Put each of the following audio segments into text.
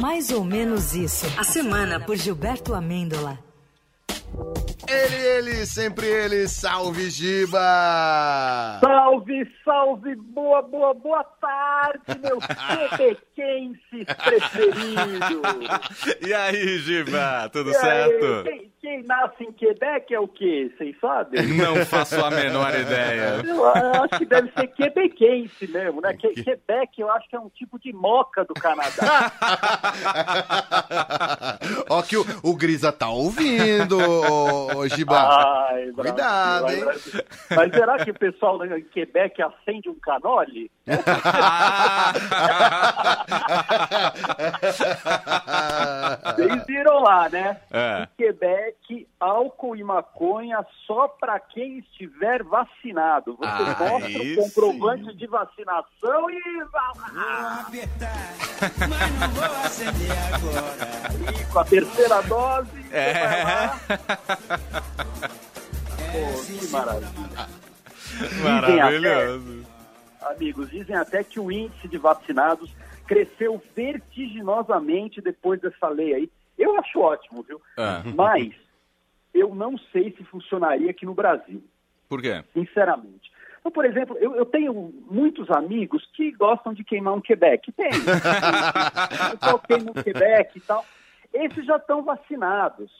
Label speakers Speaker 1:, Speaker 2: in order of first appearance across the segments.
Speaker 1: Mais ou menos isso. A semana por Gilberto Amêndola.
Speaker 2: Ele, ele, sempre ele, salve Giba!
Speaker 3: Salve, salve, boa, boa, boa tarde, meu quebequense preferido!
Speaker 4: E aí, Giba, tudo
Speaker 3: E aí,
Speaker 4: certo?
Speaker 3: Quem, nasce em Quebec é o quê? Vocês sabem?
Speaker 4: Não faço a menor ideia.
Speaker 3: Eu acho que deve ser quebequense mesmo, né? Que, Quebec eu acho que é um tipo de moca do Canadá.
Speaker 2: Ó que o, o Grisa tá ouvindo, ô, ô, Giba.
Speaker 3: Ai,
Speaker 2: Cuidado, hein?
Speaker 3: Brasil. Mas será que o pessoal em Quebec acende um canole? Vocês viram lá, né?
Speaker 4: É.
Speaker 3: Quebec, álcool e maconha só para quem estiver vacinado. Você
Speaker 4: Ah,
Speaker 3: mostra o comprovante de vacinação e. E com a terceira dose. você
Speaker 4: É.
Speaker 3: vai lá. Pô, que maravilha.
Speaker 4: Maravilhoso.
Speaker 3: Amigos, dizem até que o índice de vacinados cresceu vertiginosamente depois dessa lei aí. Eu acho ótimo, viu?
Speaker 4: É.
Speaker 3: Mas eu não sei se funcionaria aqui no Brasil,
Speaker 4: Por quê?
Speaker 3: sinceramente. Então, por exemplo, eu, eu tenho muitos amigos que gostam de queimar um Quebec. Tem. O pessoal queima um Quebec e tal. Esses já estão vacinados.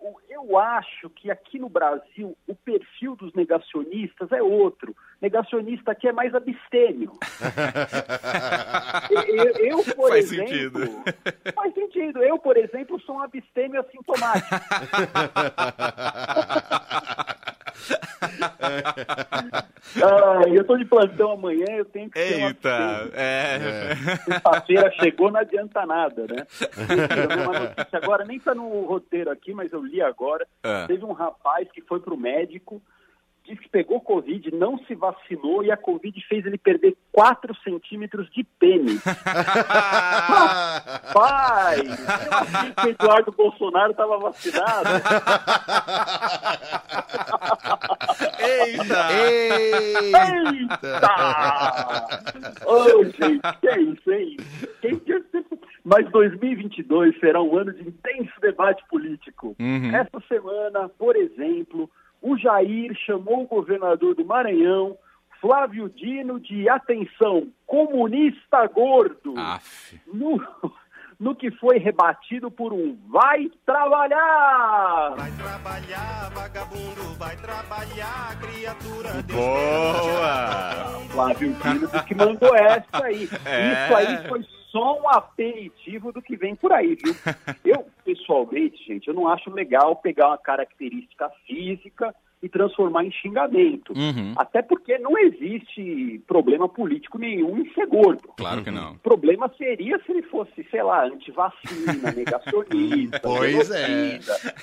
Speaker 3: O- Eu acho que aqui no Brasil o perfil dos negacionistas é outro. Negacionista aqui é mais abstêmio. eu, eu, por
Speaker 4: Faz
Speaker 3: exemplo,
Speaker 4: sentido.
Speaker 3: Faz sentido. Eu, por exemplo, sou um abstêmio assintomático. Ah, eu estou de plantão amanhã, eu tenho que ser
Speaker 4: Eita,
Speaker 3: abstêmio.
Speaker 4: é.
Speaker 3: Sexta-feira chegou, não adianta nada, né? Agora, nem está no roteiro aqui, mas eu li agora.
Speaker 4: É.
Speaker 3: Teve um rapaz que foi para o médico, disse que pegou Covid, não se vacinou e a Covid fez ele perder 4 centímetros de pênis. Pai, eu achei que o Eduardo Bolsonaro estava vacinado.
Speaker 4: Eita!
Speaker 3: Eita! Ô, gente, que é isso, hein? Quem Mas 2022 será um ano de intenso debate político.
Speaker 4: Uhum.
Speaker 3: Essa semana, por exemplo, o Jair chamou o governador do Maranhão, Flávio Dino, de atenção, comunista gordo,
Speaker 4: Aff.
Speaker 3: no, no que foi rebatido por um vai trabalhar!
Speaker 5: Vai trabalhar, vagabundo, vai trabalhar, criatura. Deus
Speaker 4: Boa!
Speaker 3: Flávio Dino que mandou essa aí.
Speaker 4: É.
Speaker 3: Isso aí foi só um aperitivo do que vem por aí, viu? Eu, pessoalmente, gente, eu não acho legal pegar uma característica física e transformar em xingamento.
Speaker 4: Uhum.
Speaker 3: Até porque não existe problema político nenhum em ser gordo.
Speaker 4: Claro que não.
Speaker 3: O problema seria se ele fosse, sei lá, antivacina, negacionista,
Speaker 2: Pois é.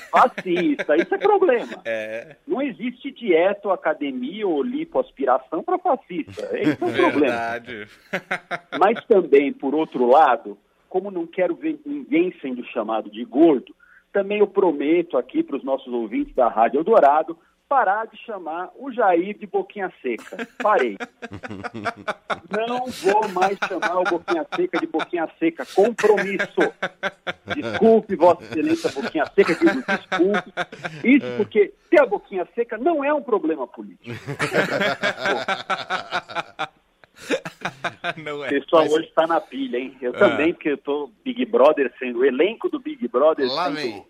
Speaker 3: fascista. Isso é problema.
Speaker 4: É.
Speaker 3: Não existe dieta, ou academia ou lipoaspiração para fascista. Esse é o problema.
Speaker 4: Verdade.
Speaker 3: Mas também, por outro lado, como não quero ver ninguém sendo chamado de gordo, também eu prometo aqui para os nossos ouvintes da Rádio Eldorado parar de chamar o Jair de boquinha seca. Parei. Não vou mais chamar o boquinha seca de boquinha seca. Compromisso. Desculpe, Vossa Excelência, boquinha seca, digo desculpe. Isso porque ter a boquinha seca não é um problema político.
Speaker 4: Não
Speaker 3: O
Speaker 4: é.
Speaker 3: pessoal hoje está na pilha, hein? Eu
Speaker 4: É.
Speaker 3: também, porque eu tô Big Brother sendo, o elenco do Big Brother
Speaker 2: Lá
Speaker 3: sendo,
Speaker 2: vem.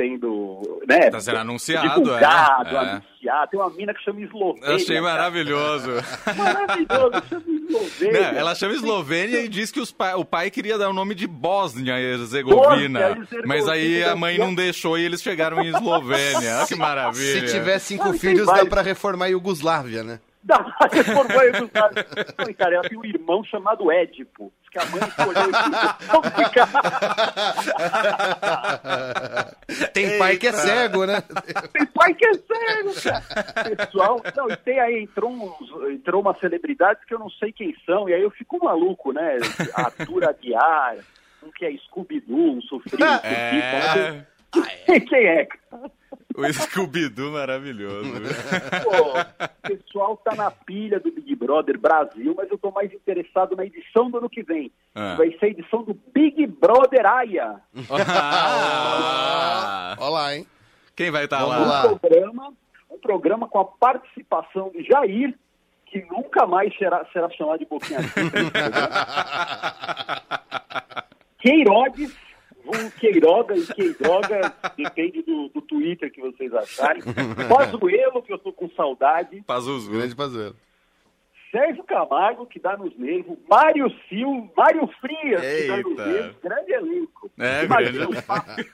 Speaker 3: Sendo, né?
Speaker 4: Tá sendo anunciado,
Speaker 3: divulgado,
Speaker 4: é. É.
Speaker 3: anunciado. Tem uma mina que chama Eslovênia.
Speaker 4: Eu achei maravilhoso.
Speaker 3: Maravilhoso, chama Eslovênia.
Speaker 4: Não, ela chama Eslovênia e diz que os pa- o pai queria dar o nome de Bósnia e Herzegovina. Mas aí a mãe não deixou e eles chegaram em Eslovênia. Olha que maravilha.
Speaker 2: Se tiver cinco filhos, dá pra reformar a Iugoslávia, né?
Speaker 3: Dá banho dos caras. Não, cara, ela tem um irmão chamado Édipo. Que a mãe escolheu
Speaker 2: Tem pai que é cego, né?
Speaker 3: Tem pai que é cego, cara. Pessoal, não, e tem aí, entrou, uns, entrou uma celebridade que eu não sei quem são, e aí eu fico maluco, né? Arthur Aguiar, um que é Scooby-Doo, um sofrido, um
Speaker 4: É.
Speaker 3: surfista, né? Quem é, cara?
Speaker 4: O Scooby-Doo maravilhoso.
Speaker 3: Pô, o pessoal tá na pilha do Big Brother Brasil, mas eu tô mais interessado na edição do ano que vem.
Speaker 4: Ah.
Speaker 3: Vai ser a edição do Big Brother Aya.
Speaker 4: Ah,
Speaker 2: Olha lá, hein?
Speaker 4: Quem vai estar lá?
Speaker 2: lá.
Speaker 3: Um programa, um programa com a participação de Jair, que nunca mais será, será chamado de Boquinha Queirodes, um Queiroga e Queiroga, depende do, do Twitter que vocês acharem. Pazuelo, que eu tô com saudade.
Speaker 4: Pazuzu.
Speaker 2: Grande fazer.
Speaker 3: Sérgio Camargo, que dá nos nervos. Mário Silva, Mário Frias, que dá nos
Speaker 4: Eita.
Speaker 3: nervos. Grande elenco.
Speaker 4: É,
Speaker 3: imagina,
Speaker 4: grande.
Speaker 3: os papos,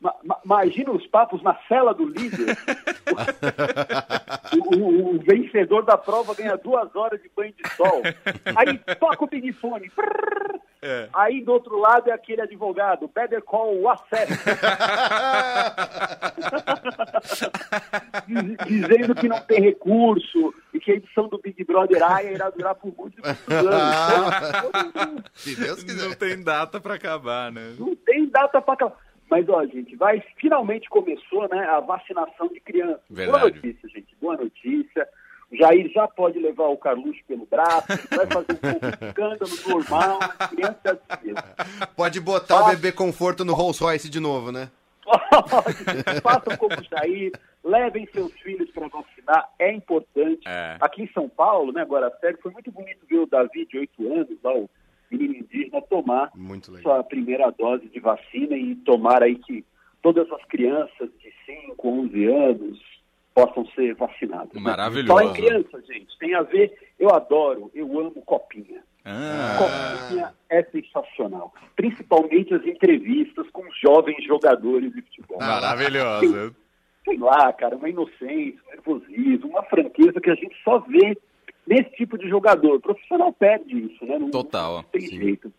Speaker 3: Ma- ma- imagina os papos na cela do líder. o, o- o vencedor da prova ganha duas horas de banho de sol. Aí toca o bigfone.
Speaker 4: É.
Speaker 3: Aí do outro lado é aquele advogado, Better Call. Diz- Dizendo que não tem recurso e que a edição do Big Brother Aya irá durar por muitos muitos anos. Então,
Speaker 2: Se Deus
Speaker 4: Não
Speaker 2: quiser.
Speaker 4: tem data pra acabar, né?
Speaker 3: não tem data para acabar. Mas, ó, gente, vai, finalmente começou né, a vacinação de crianças. Boa
Speaker 4: Verdade.
Speaker 3: notícia, gente, boa notícia. Jair já pode levar o Carluxo pelo braço, vai fazer um pouco de escândalo normal, criança.
Speaker 2: Pode botar o bebê conforto no Rolls Royce de novo, né?
Speaker 3: Pode, façam como o Jair, levem seus filhos para vacinar, é importante.
Speaker 4: É.
Speaker 3: Aqui em São Paulo, né, agora sério, foi muito bonito ver o Davi de 8 anos, lá, o menino indígena, tomar sua primeira dose de vacina e tomar aí que todas as crianças de 5, 11 anos possam ser vacinadas. né?
Speaker 4: Maravilhoso.
Speaker 3: Falar em criança, gente, tem a ver, eu adoro, eu amo Copinha.
Speaker 4: Ah,
Speaker 3: Copinha é sensacional. Principalmente as entrevistas com jovens jogadores de futebol.
Speaker 4: maravilhoso.
Speaker 3: Sei lá, cara, uma inocência, um nervosismo, uma franqueza que a gente só vê nesse tipo de jogador. O profissional perde isso, né? Não,
Speaker 4: Total.
Speaker 3: não tem jeito.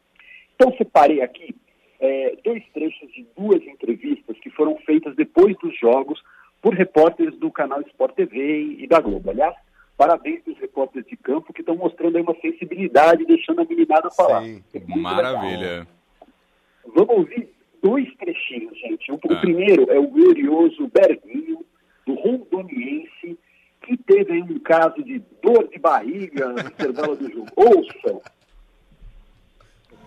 Speaker 3: Então separei aqui é, dois trechos de duas entrevistas que foram feitas depois dos jogos por repórteres do canal Sport TV e da Globo. Aliás, parabéns dos repórteres de campo que estão mostrando aí uma sensibilidade, deixando a meninada falar.
Speaker 2: Sim.
Speaker 3: É muito legal.
Speaker 4: Maravilha.
Speaker 3: Vamos ouvir dois trechinhos, gente. O, o
Speaker 4: Ah.
Speaker 3: primeiro é o glorioso Berguinho, do Rondoniense, que teve aí um caso de dor de barriga no intervalo do jogo. Ouçam.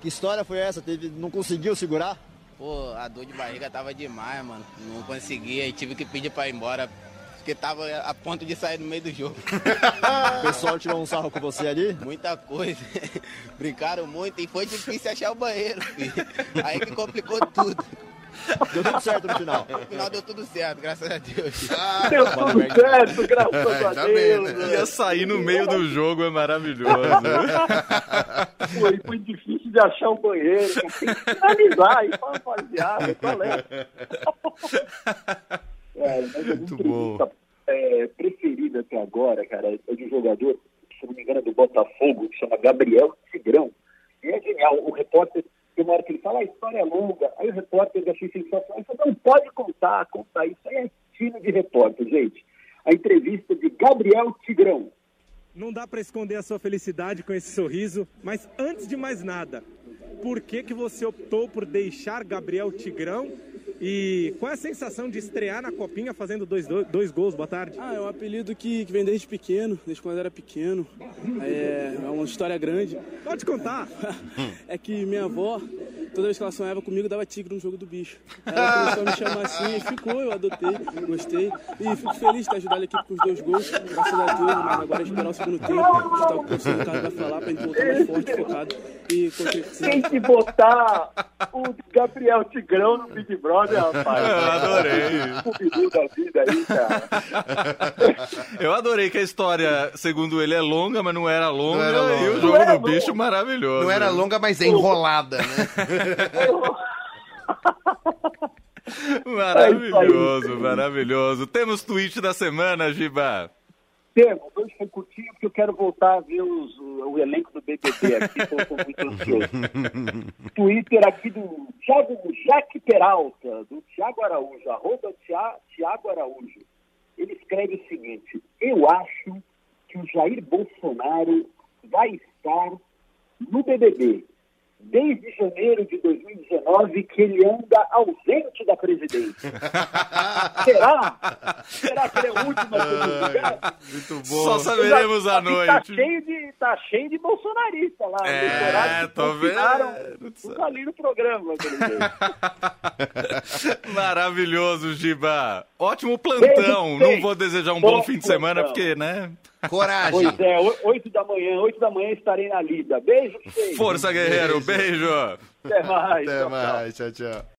Speaker 6: Que história foi essa? Teve, não conseguiu segurar?
Speaker 7: Pô, a dor de barriga tava demais, mano. Não conseguia e tive que pedir pra ir embora. Porque tava a ponto de sair no meio do jogo.
Speaker 6: O pessoal tirou um sarro com você ali?
Speaker 7: Muita coisa. Brincaram muito e foi difícil achar o banheiro, filho. Aí que complicou tudo.
Speaker 6: Deu tudo certo no final.
Speaker 7: No final deu tudo certo, graças a Deus.
Speaker 3: Deu tudo certo, graças a
Speaker 2: Ainda bem,
Speaker 3: Deus.
Speaker 2: né?
Speaker 4: Ia sair no meio do jogo, é maravilhoso.
Speaker 3: Foi, foi difícil de achar o banheiro. Tem que finalizar aí pra rapaziada. Qual é? É, mas a entrevista é, preferida até agora, cara, é de um jogador, se não me engano, é do Botafogo, que chama Gabriel Tigrão. E é genial. O repórter, tem uma hora que ele fala, a história é longa. Aí o repórter achei sensacional. Ele falou, não pode contar, contar. Isso aí é estilo de repórter, gente. A entrevista de Gabriel Tigrão.
Speaker 8: Não dá para esconder a sua felicidade com esse sorriso, mas antes de mais nada, por que que você optou por deixar Gabriel Tigrão? E qual é a sensação de estrear na Copinha fazendo dois, dois, dois gols? Boa tarde.
Speaker 9: Ah, é um apelido que, que vem desde pequeno, desde quando eu era pequeno. É, é uma história grande.
Speaker 8: Pode contar.
Speaker 9: É que minha avó, toda vez que ela sonhava comigo, dava tigre no jogo do bicho. Ela começou a me chamar assim e ficou, eu adotei, gostei. E fico feliz de ter ajudado a equipe com os dois gols, graças a Deus, mas agora é esperar o segundo tempo, escutar o que o Ricardo vai falar pra gente voltar mais forte, focado e concretizar.
Speaker 3: Tem que botar o Gabriel Tigrão no Big Brother, rapaz.
Speaker 4: Eu adorei.
Speaker 3: Scooby-Doo da vida aí, cara.
Speaker 4: Eu adorei que a história, segundo ele, é longa, mas não era longa.
Speaker 2: Não era
Speaker 4: E
Speaker 2: longa.
Speaker 4: o
Speaker 3: Não
Speaker 4: jogo do bicho maravilhoso.
Speaker 2: Não era longa, mas é enrolada, né?
Speaker 4: Maravilhoso, maravilhoso. Temos tweet da semana, Giba.
Speaker 3: Temos, hoje foi curtinho porque eu quero voltar a ver os- o, o elenco do BBB aqui, eu estou muito ansioso. Twitter aqui do Thiago Jaque Peralta, do Thiago Araújo, arroba Thia- Thiago Araújo. Ele escreve o seguinte, eu acho que o Jair Bolsonaro vai estar no BBB. Desde janeiro de 2019 que ele anda ausente da presidência. Será? Será que ele é o último a ser?
Speaker 2: Muito bom.
Speaker 4: Só saberemos à
Speaker 3: Tá
Speaker 4: noite.
Speaker 3: cheio de, tá cheio de bolsonarista lá.
Speaker 4: É,
Speaker 3: eleitorados que
Speaker 4: vendo.
Speaker 3: tudo ali no programa. pelo jeito.
Speaker 4: Maravilhoso, Giba. Ótimo plantão.
Speaker 3: Beijo,
Speaker 4: Não
Speaker 3: beijo.
Speaker 4: vou desejar um bom
Speaker 3: Bom
Speaker 4: fim de semana,
Speaker 3: plantão.
Speaker 4: porque, né?
Speaker 2: Coragem.
Speaker 3: Pois é, oito da manhã, oito da manhã estarei na lida. Beijo.
Speaker 4: Força, guerreiro. Beijo.
Speaker 3: Até mais.
Speaker 2: Até
Speaker 3: Tchau, tchau.
Speaker 2: mais. Tchau, tchau.